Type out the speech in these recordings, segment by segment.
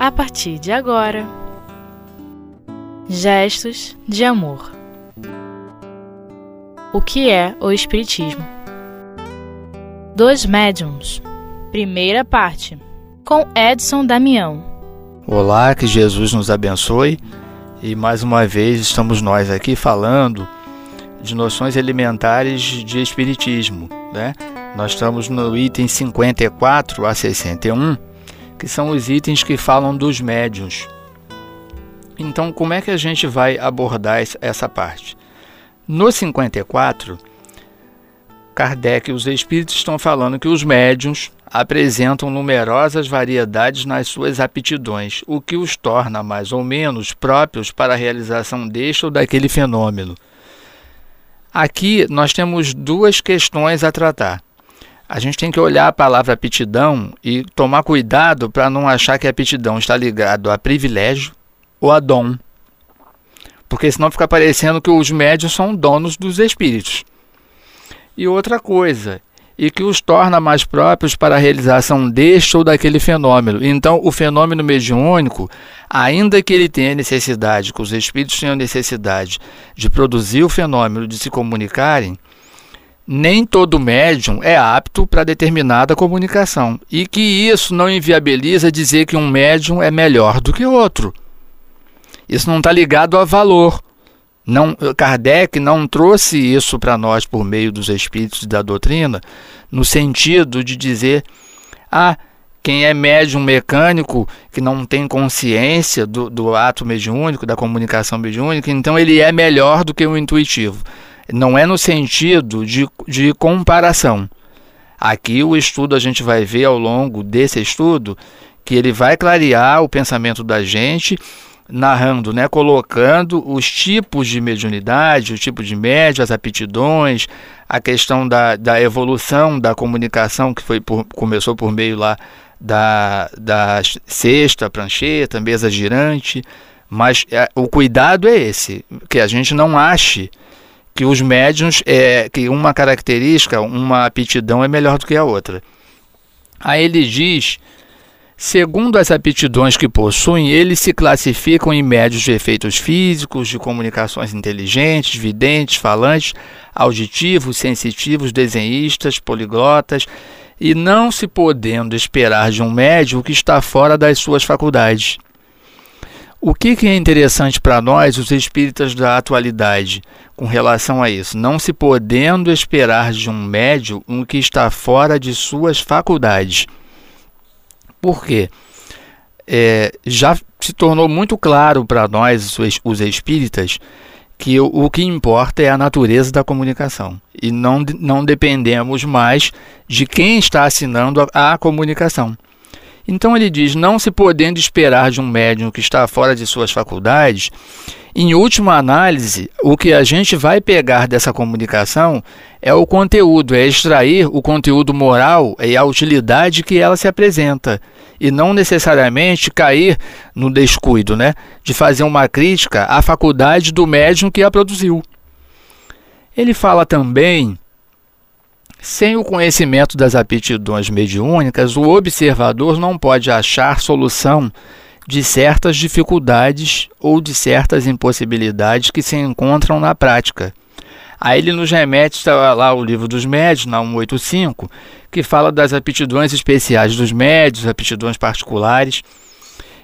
a partir de agora. Gestos de amor. O que é o Espiritismo? Dois médiums. Primeira parte. Com Edson Damião. Olá, que Jesus nos abençoe. E mais uma vez estamos nós aqui falando de noções elementares de Espiritismo. Né? Nós estamos no item 54 a 61, que são os itens que falam dos médiuns. Então, como é que a gente vai abordar essa parte? No 54, Kardec e os espíritos estão falando que os médiuns apresentam numerosas variedades nas suas aptidões, o que os torna mais ou menos próprios para a realização deste ou daquele fenômeno. Aqui nós temos duas questões a tratar. A gente tem que olhar a palavra aptidão e tomar cuidado para não achar que a aptidão está ligado a privilégio ou a dom. Porque senão fica parecendo que os médios são donos dos espíritos. E outra coisa, e que os torna mais próprios para a realização deste ou daquele fenômeno. Então, o fenômeno mediúnico, ainda que ele tenha necessidade, que os espíritos tenham necessidade de produzir o fenômeno, de se comunicarem, nem todo médium é apto para determinada comunicação. E que isso não inviabiliza dizer que um médium é melhor do que outro. Isso não está ligado a valor. Não, Kardec não trouxe isso para nós por meio dos espíritos da doutrina, no sentido de dizer, ah, quem é médium mecânico, que não tem consciência do, do ato mediúnico, da comunicação mediúnica, então ele é melhor do que o intuitivo. Não é no sentido de, de comparação. Aqui o estudo a gente vai ver ao longo desse estudo que ele vai clarear o pensamento da gente narrando, né, colocando os tipos de mediunidade, o tipo de média, as aptidões, a questão da, da evolução da comunicação que foi por, começou por meio lá da, da cesta, prancheta, mesa girante, mas é, o cuidado é esse, que a gente não ache que os médiums é que uma característica, uma aptidão é melhor do que a outra. Aí ele diz Segundo as aptidões que possuem, eles se classificam em médios de efeitos físicos, de comunicações inteligentes, videntes, falantes, auditivos, sensitivos, desenhistas, poliglotas, e não se podendo esperar de um médium que está fora das suas faculdades. O que, que é interessante para nós, os espíritas da atualidade, com relação a isso? Não se podendo esperar de um médium um que está fora de suas faculdades. Por quê? É, já se tornou muito claro para nós, os espíritas, que o, o, que importa é a natureza da comunicação. E não, não dependemos mais de quem está assinando a, a comunicação. Então ele diz: não se podendo esperar de um médium que está fora de suas faculdades, em última análise, o que a gente vai pegar dessa comunicação é o conteúdo, é extrair o conteúdo moral e a utilidade que ela se apresenta, e não necessariamente cair no descuido, né, de fazer uma crítica à faculdade do médium que a produziu. Ele fala também sem o conhecimento das aptidões mediúnicas, o observador não pode achar solução de certas dificuldades ou de certas impossibilidades que se encontram na prática. Aí ele nos remete está lá o livro dos médios, na 185, que fala das aptidões especiais dos médios, aptidões particulares.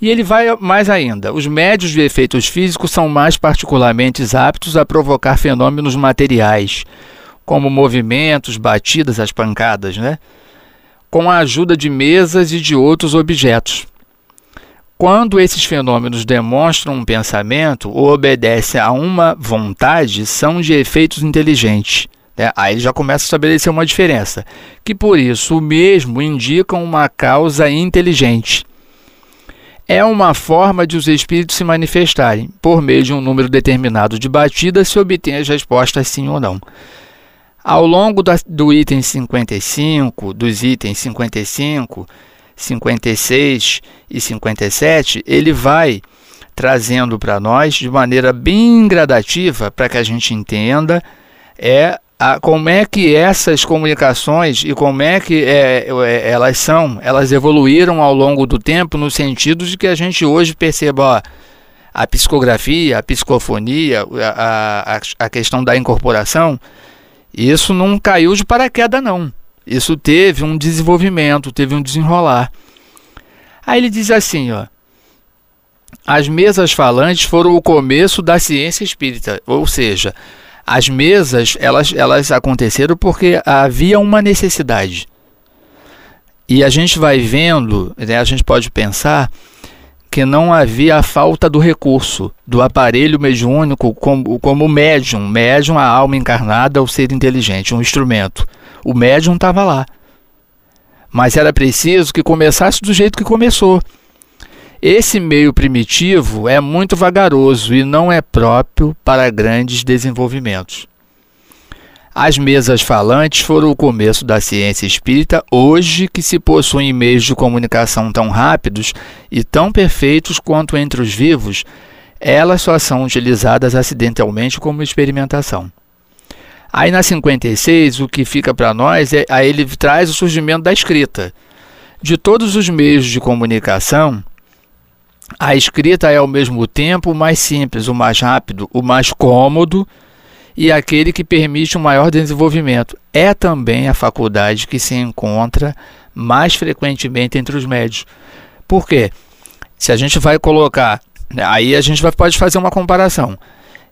E ele vai mais ainda. Os médios de efeitos físicos são mais particularmente aptos a provocar fenômenos materiais, como movimentos, batidas, as pancadas, né? com a ajuda de mesas e de outros objetos. Quando esses fenômenos demonstram um pensamento ou obedecem a uma vontade, são de efeitos inteligentes. Né? Aí já começa a estabelecer uma diferença, que por isso mesmo indica uma causa inteligente. É uma forma de os espíritos se manifestarem. Por meio de um número determinado de batidas, se obtém as respostas sim ou não. Ao longo do item 55, dos itens 55, 56 e 57, ele vai trazendo para nós de maneira bem gradativa para que a gente entenda é a, como é que essas comunicações e como é que é, é, elas são, elas evoluíram ao longo do tempo no sentido de que a gente hoje perceba ó, a psicografia, a psicofonia, a, a, a questão da incorporação, isso não caiu de paraquedas não. Isso teve um desenvolvimento, teve um desenrolar. Aí ele diz assim, ó, as mesas falantes foram o começo da ciência espírita, ou seja, as mesas, elas, elas aconteceram porque havia uma necessidade. E a gente vai vendo, né, a gente pode pensar que não havia a falta do recurso, do aparelho mediúnico como, como médium. Médium, a alma encarnada, o ser inteligente, um instrumento. O médium estava lá. Mas era preciso que começasse do jeito que começou. Esse meio primitivo é muito vagaroso e não é próprio para grandes desenvolvimentos. As mesas falantes foram o começo da ciência espírita, hoje que se possuem meios de comunicação tão rápidos e tão perfeitos quanto entre os vivos, elas só são utilizadas acidentalmente como experimentação. Aí na 56, o que fica para nós é aí ele traz o surgimento da escrita. De todos os meios de comunicação, a escrita é ao mesmo tempo o mais simples, o mais rápido, o mais cômodo e aquele que permite um maior desenvolvimento. É também a faculdade que se encontra mais frequentemente entre os médios. Por quê? Se a gente vai colocar, aí a gente vai, pode fazer uma comparação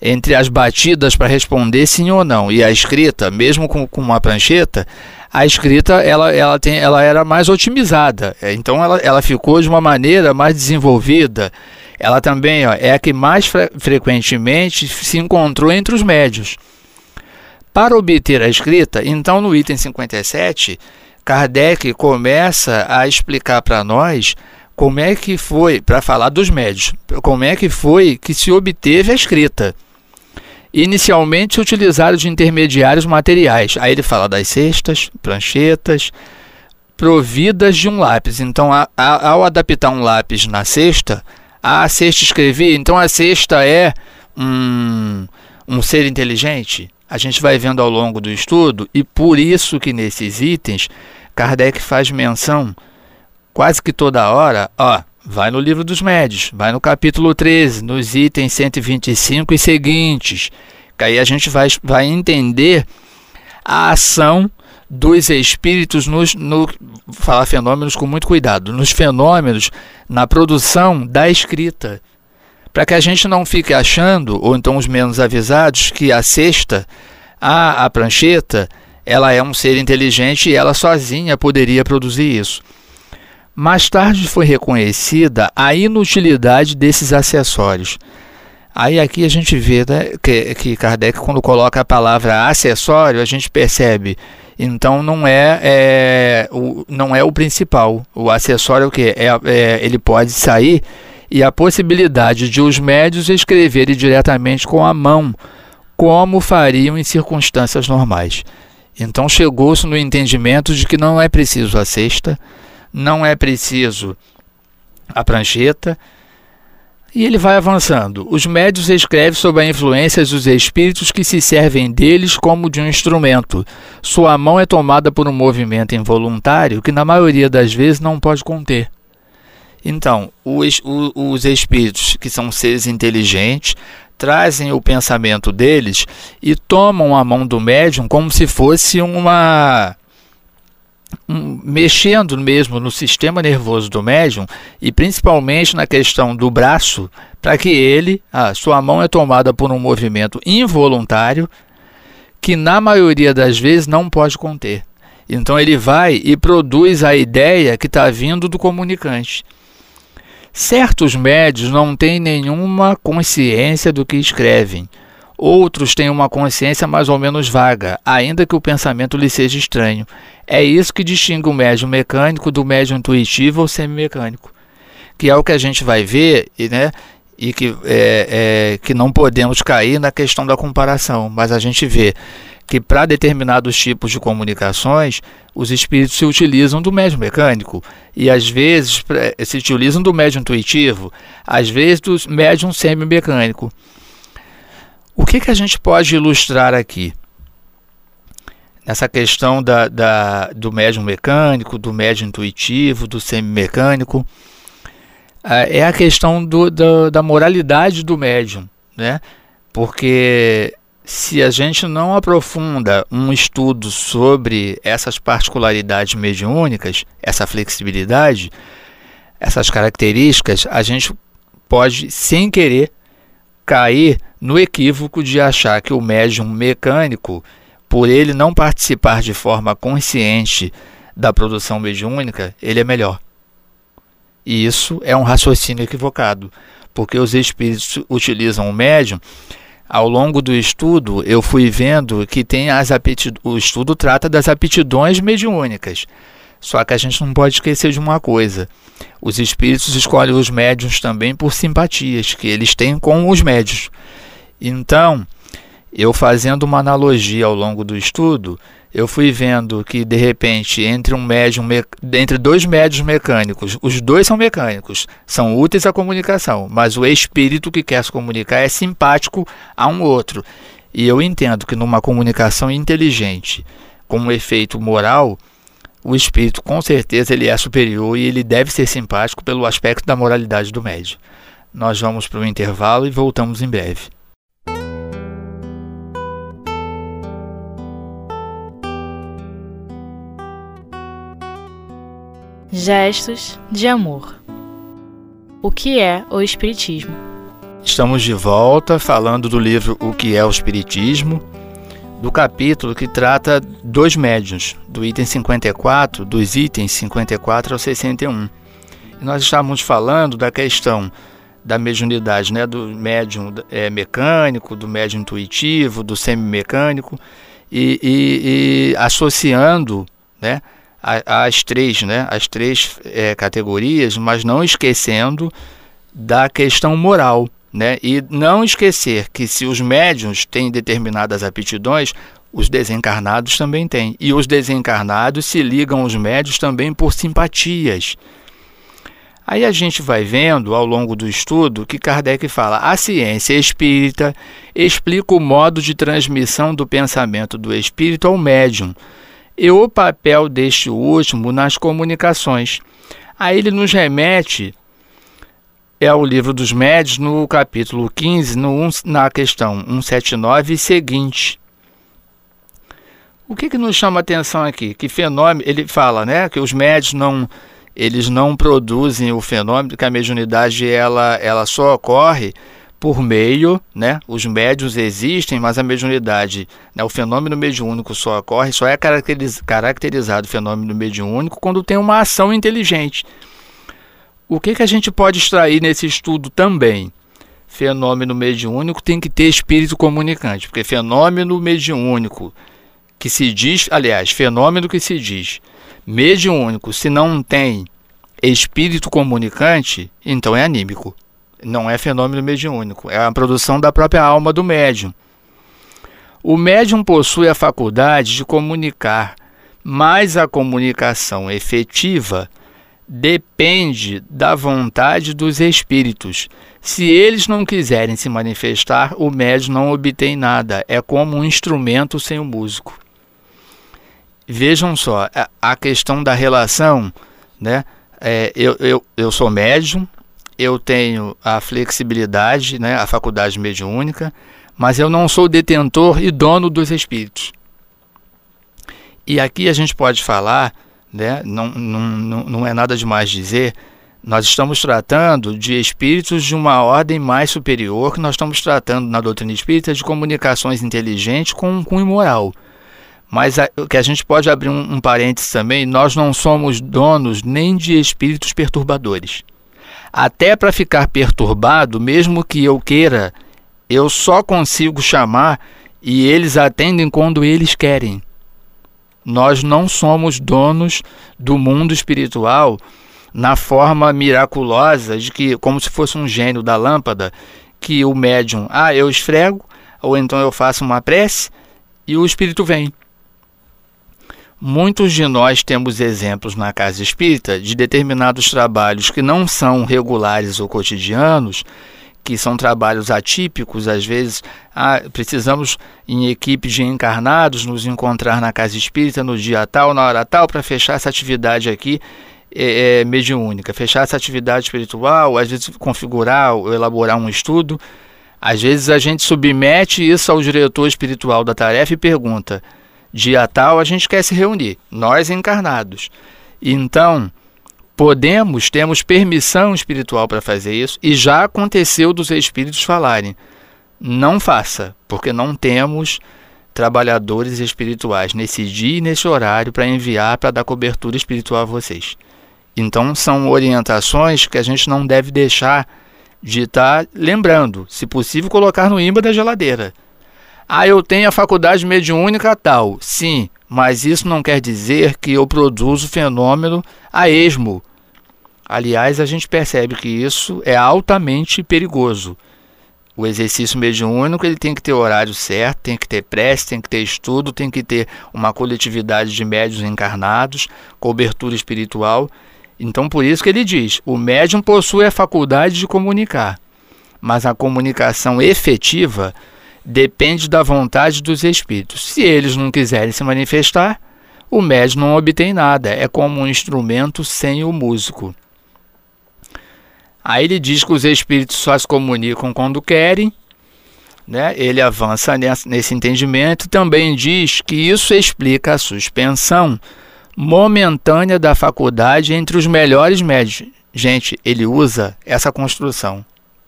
entre as batidas para responder sim ou não e a escrita, mesmo com, com uma prancheta, a escrita ela, ela, tem, ela era mais otimizada, então ela, ela ficou de uma maneira mais desenvolvida. Ela também ó, é a que mais fre frequentemente se encontrou entre os médios. Para obter a escrita, então no item 57, Kardec começa a explicar para nós como é que foi, para falar dos médios, como é que foi que se obteve a escrita inicialmente utilizaram de intermediários materiais. Aí ele fala das cestas, pranchetas, providas de um lápis. Então, ao adaptar um lápis na cesta, a cesta escrevia. Então, a cesta é um, um ser inteligente. A gente vai vendo ao longo do estudo, e por isso que nesses itens, Kardec faz menção quase que toda hora, ó, Vai no livro dos médios, vai no capítulo 13, nos itens 125 e seguintes, que aí a gente vai, vai entender a ação dos espíritos nos no falar fenômenos com muito cuidado, nos fenômenos na produção da escrita, para que a gente não fique achando, ou então os menos avisados, que a cesta, a, a prancheta, ela é um ser inteligente e ela sozinha poderia produzir isso. Mais tarde foi reconhecida a inutilidade desses acessórios. Aí aqui a gente vê né, que, que Kardec, quando coloca a palavra acessório, a gente percebe. Então não é, é o, não é o principal. O acessório é o que? É, é, ele pode sair e a possibilidade de os médios escreverem diretamente com a mão, como fariam em circunstâncias normais. Então chegou-se no entendimento de que não é preciso a cesta, não é preciso a prancheta. E ele vai avançando. Os médios escrevem sob a influência dos espíritos que se servem deles como de um instrumento. Sua mão é tomada por um movimento involuntário que, na maioria das vezes, não pode conter. Então, os, os espíritos, que são seres inteligentes, trazem o pensamento deles e tomam a mão do médium como se fosse uma um, mexendo mesmo no sistema nervoso do médium e principalmente na questão do braço, para que ele, a sua mão é tomada por um movimento involuntário que na maioria das vezes não pode conter. Então ele vai e produz a ideia que está vindo do comunicante. Certos médios não têm nenhuma consciência do que escrevem. Outros têm uma consciência mais ou menos vaga, ainda que o pensamento lhe seja estranho. É isso que distingue o médium mecânico do médium intuitivo ou semimecânico, que é o que a gente vai ver, né? E que, é, é, que não podemos cair na questão da comparação, mas a gente vê que para determinados tipos de comunicações, os espíritos se utilizam do médium mecânico e às vezes se utilizam do médium intuitivo, às vezes do médium semimecânico. O que, que a gente pode ilustrar aqui? nessa questão da, da, do médium mecânico, do médium intuitivo, do semimecânico, é, é a questão do, do, da moralidade do médium, né? Porque se a gente não aprofunda um estudo sobre essas particularidades mediúnicas, essa flexibilidade, essas características, a gente pode, sem querer, cair no equívoco de achar que o médium mecânico, por ele não participar de forma consciente da produção mediúnica, ele é melhor. E isso é um raciocínio equivocado, porque os espíritos utilizam o médium ao longo do estudo, eu fui vendo que tem as o estudo trata das aptidões mediúnicas. Só que a gente não pode esquecer de uma coisa: os espíritos escolhem os médiums também por simpatias que eles têm com os médios. Então, eu fazendo uma analogia ao longo do estudo, eu fui vendo que de repente entre um médium entre dois médios mecânicos, os dois são mecânicos, são úteis à comunicação, mas o espírito que quer se comunicar é simpático a um outro. E eu entendo que numa comunicação inteligente, com um efeito moral, o espírito com certeza ele é superior e ele deve ser simpático pelo aspecto da moralidade do médio. Nós vamos para o intervalo e voltamos em breve. Gestos de amor. O que é o Espiritismo? Estamos de volta falando do livro O que é o Espiritismo, do capítulo que trata dos médiuns, do item 54, dos itens 54 ao 61. E nós estávamos falando da questão da mediunidade, né, do médium é, mecânico, do médium intuitivo, do semimecânico, e, e, e associando né, as três, né, as três é, categorias, mas não esquecendo da questão moral. Né? E não esquecer que se os médiums têm determinadas aptidões, os desencarnados também têm. E os desencarnados se ligam aos médios também por simpatias. Aí a gente vai vendo ao longo do estudo que Kardec fala: a ciência espírita explica o modo de transmissão do pensamento do espírito ao médium e o papel deste último nas comunicações. Aí ele nos remete é o livro dos médios no capítulo 15, no, na questão 179 e seguinte. O que, que nos chama a atenção aqui? Que fenômeno, ele fala, né, que os médios não eles não produzem o fenômeno, que a mediunidade ela, ela só ocorre por meio, né? Os médios existem, mas a mediunidade, né? o fenômeno mediúnico só ocorre, só é caracteriz, caracterizado o fenômeno mediúnico quando tem uma ação inteligente. O que, que a gente pode extrair nesse estudo também? Fenômeno mediúnico tem que ter espírito comunicante, porque fenômeno mediúnico que se diz, aliás, fenômeno que se diz mediúnico, se não tem espírito comunicante, então é anímico. Não é fenômeno mediúnico, é a produção da própria alma do médium. O médium possui a faculdade de comunicar, mas a comunicação efetiva depende da vontade dos espíritos. Se eles não quiserem se manifestar, o médium não obtém nada. É como um instrumento sem o músico. Vejam só, a questão da relação, né? É, eu, eu, eu sou médium, eu tenho a flexibilidade, né, a faculdade mediúnica, mas eu não sou detentor e dono dos espíritos. E aqui a gente pode falar, né, não, não, não é nada demais dizer, nós estamos tratando de espíritos de uma ordem mais superior, que nós estamos tratando na doutrina espírita de comunicações inteligentes com, com imoral. Mas a, que a gente pode abrir um, um parênteses também, nós não somos donos nem de espíritos perturbadores até para ficar perturbado, mesmo que eu queira, eu só consigo chamar e eles atendem quando eles querem. Nós não somos donos do mundo espiritual na forma miraculosa de que, como se fosse um gênio da lâmpada, que o médium, ah, eu esfrego, ou então eu faço uma prece e o espírito vem. Muitos de nós temos exemplos na casa espírita de determinados trabalhos que não são regulares ou cotidianos, que são trabalhos atípicos, às vezes ah, precisamos, em equipe de encarnados, nos encontrar na casa espírita no dia tal, na hora tal, para fechar essa atividade aqui é, é, mediúnica, fechar essa atividade espiritual, às vezes configurar ou elaborar um estudo. Às vezes a gente submete isso ao diretor espiritual da tarefa e pergunta: dia tal a gente quer se reunir, nós encarnados. Então, Podemos, temos permissão espiritual para fazer isso e já aconteceu dos espíritos falarem: não faça, porque não temos trabalhadores espirituais nesse dia e nesse horário para enviar para dar cobertura espiritual a vocês. Então são orientações que a gente não deve deixar de estar tá lembrando, se possível colocar no imã da geladeira. Ah, eu tenho a faculdade mediúnica tal. Sim, mas isso não quer dizer que eu produzo fenômeno a esmo. Aliás, a gente percebe que isso é altamente perigoso. O exercício mediúnico ele tem que ter horário certo, tem que ter prece, tem que ter estudo, tem que ter uma coletividade de médios encarnados, cobertura espiritual. Então, por isso que ele diz: o médium possui a faculdade de comunicar, mas a comunicação efetiva depende da vontade dos espíritos. Se eles não quiserem se manifestar, o médium não obtém nada, é como um instrumento sem o músico. Aí ele diz que os espíritos só se comunicam quando querem, né? ele avança nesse entendimento. Também diz que isso explica a suspensão momentânea da faculdade entre os melhores médios. Gente, ele usa essa construção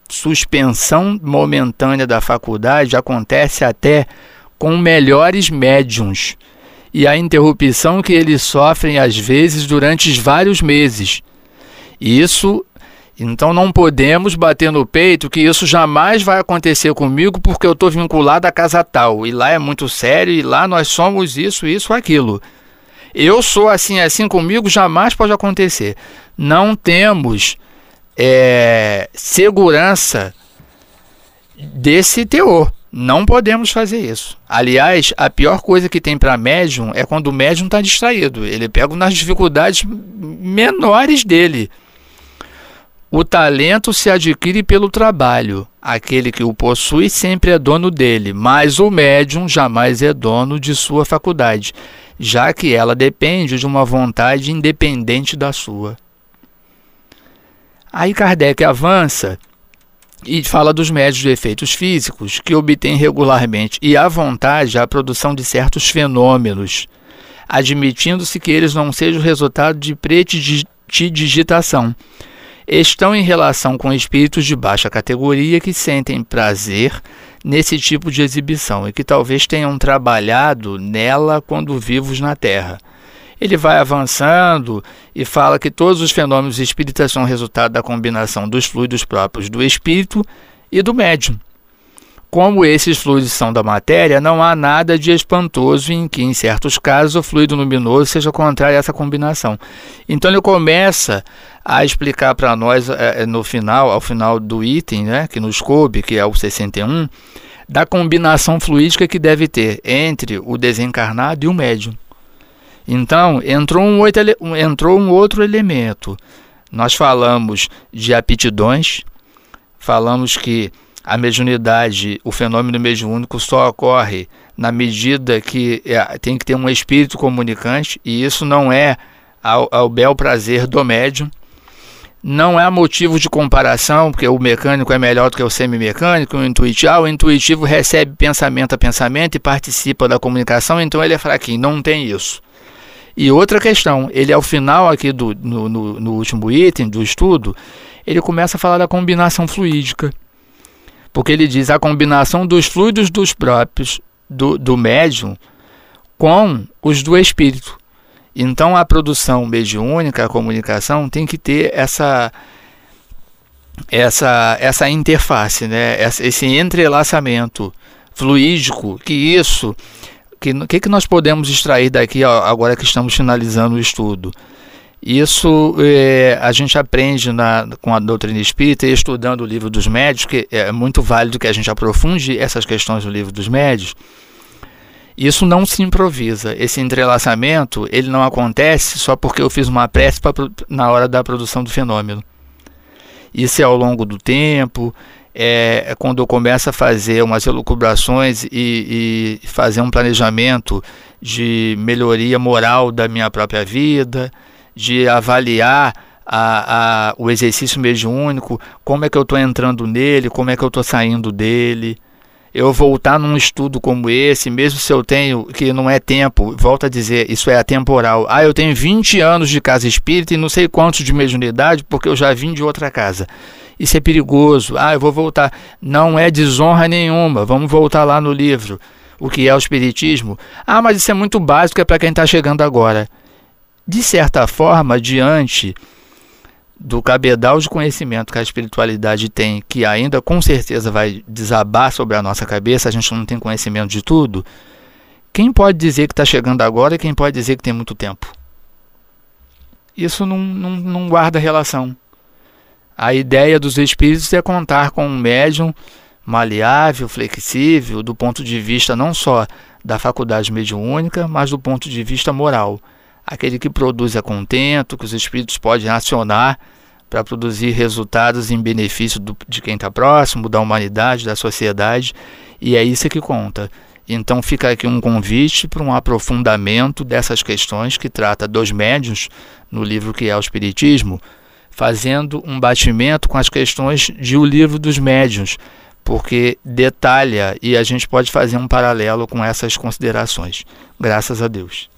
suspensão momentânea da faculdade acontece até com melhores médiums e a interrupção que eles sofrem às vezes durante vários meses. Isso, então não podemos bater no peito que isso jamais vai acontecer comigo porque eu estou vinculado à casa tal e lá é muito sério e lá nós somos isso, isso, aquilo. Eu sou assim, assim comigo jamais pode acontecer. Não temos é, segurança desse teor. Não podemos fazer isso. Aliás, a pior coisa que tem para médium é quando o médium está distraído. Ele pega nas dificuldades menores dele. O talento se adquire pelo trabalho. Aquele que o possui sempre é dono dele, mas o médium jamais é dono de sua faculdade, já que ela depende de uma vontade independente da sua. Aí Kardec avança e fala dos médios de efeitos físicos que obtêm regularmente e à vontade a produção de certos fenômenos, admitindo-se que eles não sejam resultado de pretidigitação. Estão em relação com espíritos de baixa categoria que sentem prazer nesse tipo de exibição e que talvez tenham trabalhado nela quando vivos na Terra ele vai avançando e fala que todos os fenômenos espíritas são resultado da combinação dos fluidos próprios do espírito e do médium. Como esses fluidos são da matéria, não há nada de espantoso em que, em certos casos, o fluido luminoso seja contrário a essa combinação. Então ele começa a explicar para nós é, no final, ao final do item, né, que nos coube, que é o 61, da combinação fluídica que deve ter entre o desencarnado e o médium. Então, entrou um, outro, entrou um outro elemento. Nós falamos de aptidões, falamos que a mediunidade, o fenômeno mediúnico só ocorre na medida que é, tem que ter um espírito comunicante, e isso não é ao, ao bel prazer do médium. Não é motivo de comparação, porque o mecânico é melhor do que o semimecânico, o intuitivo. Ah, o intuitivo recebe pensamento a pensamento e participa da comunicação, então ele é fraquinho. Não tem isso. E outra questão, ele ao final aqui do, no, no, no último item do estudo, ele começa a falar da combinação fluídica. Porque ele diz a combinação dos fluidos dos próprios, do, do médium, com os do espírito. Então a produção mediúnica, a comunicação, tem que ter essa essa essa interface, né? esse entrelaçamento fluídico, que isso que, que, que nós podemos extrair daqui agora que estamos finalizando o estudo? Isso é, a gente aprende na, com a doutrina espírita e estudando o livro dos médios, que é muito válido que a gente aprofunde essas questões do livro dos médios. Isso não se improvisa. Esse entrelaçamento ele não acontece só porque eu fiz uma prece pra, na hora da produção do fenômeno. Isso é ao longo do tempo, é, quando eu começo a fazer umas elucubrações e, e fazer um planejamento de melhoria moral da minha própria vida, de avaliar a, a, o exercício mediúnico, como é que eu estou entrando nele, como é que eu estou saindo dele. Eu voltar num estudo como esse, mesmo se eu tenho, que não é tempo, volto a dizer, isso é atemporal. Ah, eu tenho 20 anos de casa espírita e não sei quantos de mediunidade, porque eu já vim de outra casa. Isso é perigoso. Ah, eu vou voltar. Não é desonra nenhuma. Vamos voltar lá no livro. O que é o Espiritismo? Ah, mas isso é muito básico, é para quem está chegando agora. De certa forma, diante do cabedal de conhecimento que a espiritualidade tem, que ainda com certeza vai desabar sobre a nossa cabeça, a gente não tem conhecimento de tudo. Quem pode dizer que está chegando agora e quem pode dizer que tem muito tempo? Isso não, não, não guarda relação. A ideia dos espíritos é contar com um médium maleável, flexível, do ponto de vista não só da faculdade mediúnica, mas do ponto de vista moral aquele que produz é contento, que os espíritos podem acionar para produzir resultados em benefício do, de quem está próximo, da humanidade, da sociedade, e é isso que conta. Então fica aqui um convite para um aprofundamento dessas questões que trata dos médios no livro que é o Espiritismo, fazendo um batimento com as questões de O Livro dos Médiuns, porque detalha e a gente pode fazer um paralelo com essas considerações. Graças a Deus.